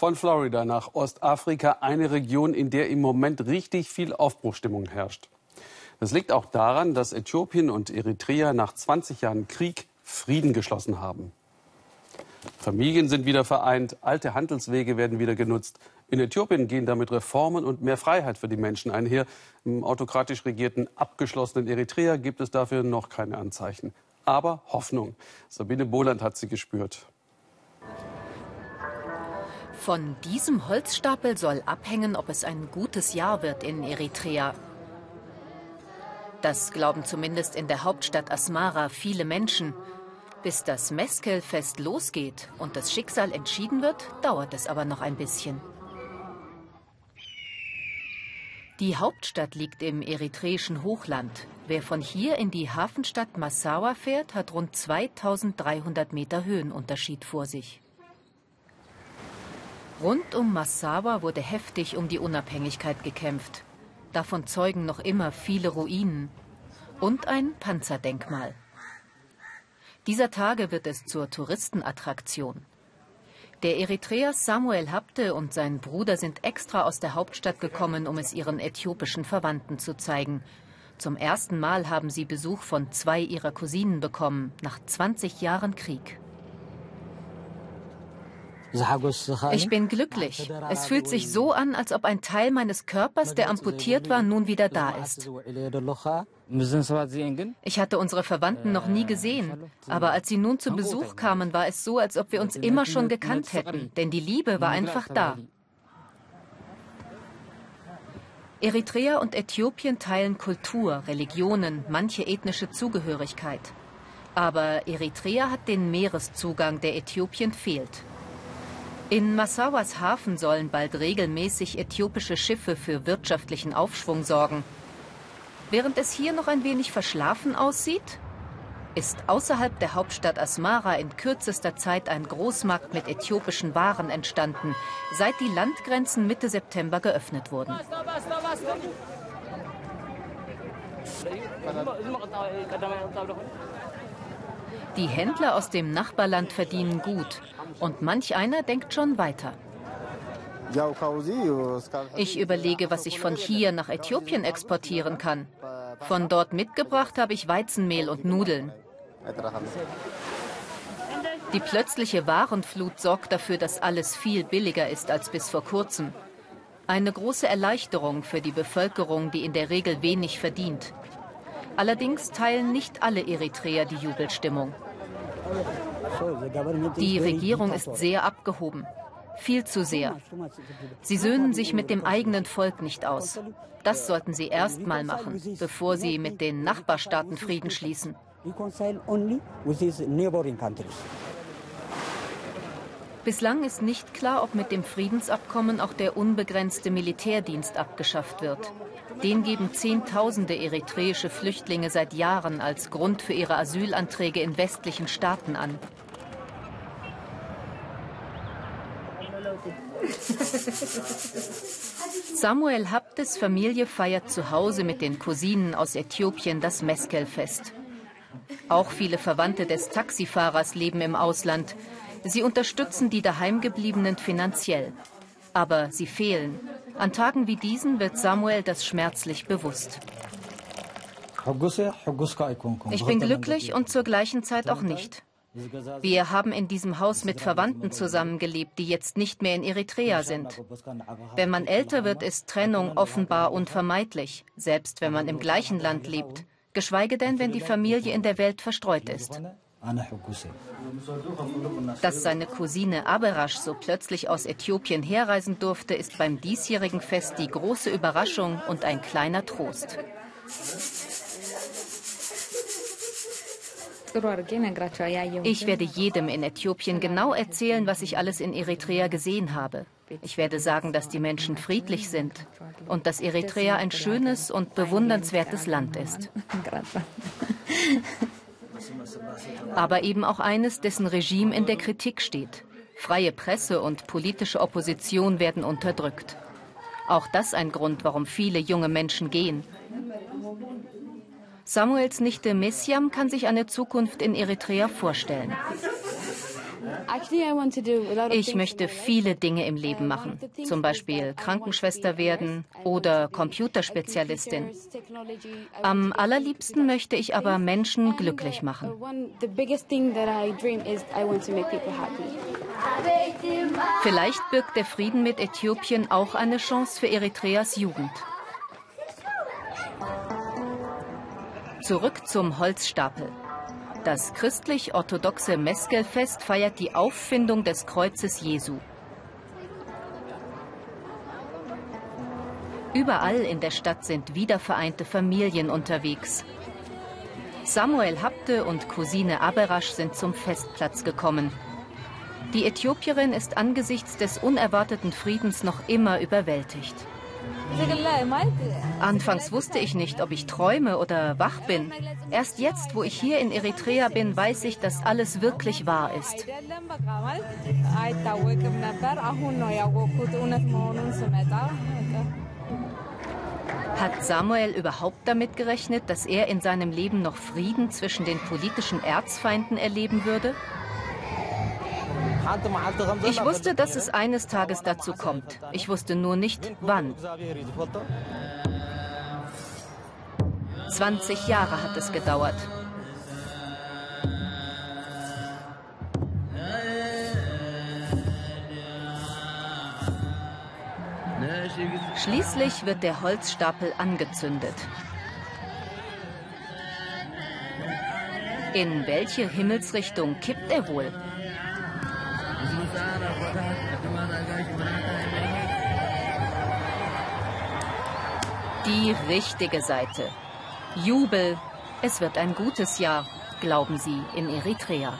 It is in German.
Von Florida nach Ostafrika, eine Region, in der im Moment richtig viel Aufbruchstimmung herrscht. Das liegt auch daran, dass Äthiopien und Eritrea nach 20 Jahren Krieg Frieden geschlossen haben. Familien sind wieder vereint, alte Handelswege werden wieder genutzt. In Äthiopien gehen damit Reformen und mehr Freiheit für die Menschen einher. Im autokratisch regierten, abgeschlossenen Eritrea gibt es dafür noch keine Anzeichen. Aber Hoffnung. Sabine Boland hat sie gespürt. Von diesem Holzstapel soll abhängen, ob es ein gutes Jahr wird in Eritrea. Das glauben zumindest in der Hauptstadt Asmara viele Menschen. Bis das Meskel-Fest losgeht und das Schicksal entschieden wird, dauert es aber noch ein bisschen. Die Hauptstadt liegt im eritreischen Hochland. Wer von hier in die Hafenstadt Massawa fährt, hat rund 2300 Meter Höhenunterschied vor sich. Rund um Massawa wurde heftig um die Unabhängigkeit gekämpft. Davon zeugen noch immer viele Ruinen und ein Panzerdenkmal. Dieser Tage wird es zur Touristenattraktion. Der Eritreer Samuel Habte und sein Bruder sind extra aus der Hauptstadt gekommen, um es ihren äthiopischen Verwandten zu zeigen. Zum ersten Mal haben sie Besuch von zwei ihrer Cousinen bekommen, nach 20 Jahren Krieg. Ich bin glücklich. Es fühlt sich so an, als ob ein Teil meines Körpers, der amputiert war, nun wieder da ist. Ich hatte unsere Verwandten noch nie gesehen, aber als sie nun zu Besuch kamen, war es so, als ob wir uns immer schon gekannt hätten, denn die Liebe war einfach da. Eritrea und Äthiopien teilen Kultur, Religionen, manche ethnische Zugehörigkeit. Aber Eritrea hat den Meereszugang, der Äthiopien fehlt. In Massawas Hafen sollen bald regelmäßig äthiopische Schiffe für wirtschaftlichen Aufschwung sorgen. Während es hier noch ein wenig verschlafen aussieht, ist außerhalb der Hauptstadt Asmara in kürzester Zeit ein Großmarkt mit äthiopischen Waren entstanden, seit die Landgrenzen Mitte September geöffnet wurden. Die Händler aus dem Nachbarland verdienen gut und manch einer denkt schon weiter. Ich überlege, was ich von hier nach Äthiopien exportieren kann. Von dort mitgebracht habe ich Weizenmehl und Nudeln. Die plötzliche Warenflut sorgt dafür, dass alles viel billiger ist als bis vor kurzem. Eine große Erleichterung für die Bevölkerung, die in der Regel wenig verdient. Allerdings teilen nicht alle Eritreer die Jubelstimmung. Die Regierung ist sehr abgehoben. Viel zu sehr. Sie söhnen sich mit dem eigenen Volk nicht aus. Das sollten sie erst mal machen, bevor sie mit den Nachbarstaaten Frieden schließen. Bislang ist nicht klar, ob mit dem Friedensabkommen auch der unbegrenzte Militärdienst abgeschafft wird. Den geben Zehntausende eritreische Flüchtlinge seit Jahren als Grund für ihre Asylanträge in westlichen Staaten an. Samuel Habtes Familie feiert zu Hause mit den Cousinen aus Äthiopien das Meskel-Fest. Auch viele Verwandte des Taxifahrers leben im Ausland. Sie unterstützen die Daheimgebliebenen finanziell. Aber sie fehlen. An Tagen wie diesen wird Samuel das schmerzlich bewusst. Ich bin glücklich und zur gleichen Zeit auch nicht. Wir haben in diesem Haus mit Verwandten zusammengelebt, die jetzt nicht mehr in Eritrea sind. Wenn man älter wird, ist Trennung offenbar unvermeidlich, selbst wenn man im gleichen Land lebt, geschweige denn, wenn die Familie in der Welt verstreut ist. Dass seine Cousine Aberash so plötzlich aus Äthiopien herreisen durfte, ist beim diesjährigen Fest die große Überraschung und ein kleiner Trost. Ich werde jedem in Äthiopien genau erzählen, was ich alles in Eritrea gesehen habe. Ich werde sagen, dass die Menschen friedlich sind und dass Eritrea ein schönes und bewundernswertes Land ist. Aber eben auch eines, dessen Regime in der Kritik steht. Freie Presse und politische Opposition werden unterdrückt. Auch das ein Grund, warum viele junge Menschen gehen. Samuels Nichte Messiam kann sich eine Zukunft in Eritrea vorstellen. Ich möchte viele Dinge im Leben machen, zum Beispiel Krankenschwester werden oder Computerspezialistin. Am allerliebsten möchte ich aber Menschen glücklich machen. Vielleicht birgt der Frieden mit Äthiopien auch eine Chance für Eritreas Jugend. Zurück zum Holzstapel. Das christlich-orthodoxe Meskelfest feiert die Auffindung des Kreuzes Jesu. Überall in der Stadt sind wiedervereinte Familien unterwegs. Samuel Habte und Cousine Aberasch sind zum Festplatz gekommen. Die Äthiopierin ist angesichts des unerwarteten Friedens noch immer überwältigt. Anfangs wusste ich nicht, ob ich träume oder wach bin. Erst jetzt, wo ich hier in Eritrea bin, weiß ich, dass alles wirklich wahr ist. Hat Samuel überhaupt damit gerechnet, dass er in seinem Leben noch Frieden zwischen den politischen Erzfeinden erleben würde? Ich wusste, dass es eines Tages dazu kommt. Ich wusste nur nicht, wann. 20 Jahre hat es gedauert. Schließlich wird der Holzstapel angezündet. In welche Himmelsrichtung kippt er wohl? Die richtige Seite. Jubel. Es wird ein gutes Jahr, glauben sie in Eritrea.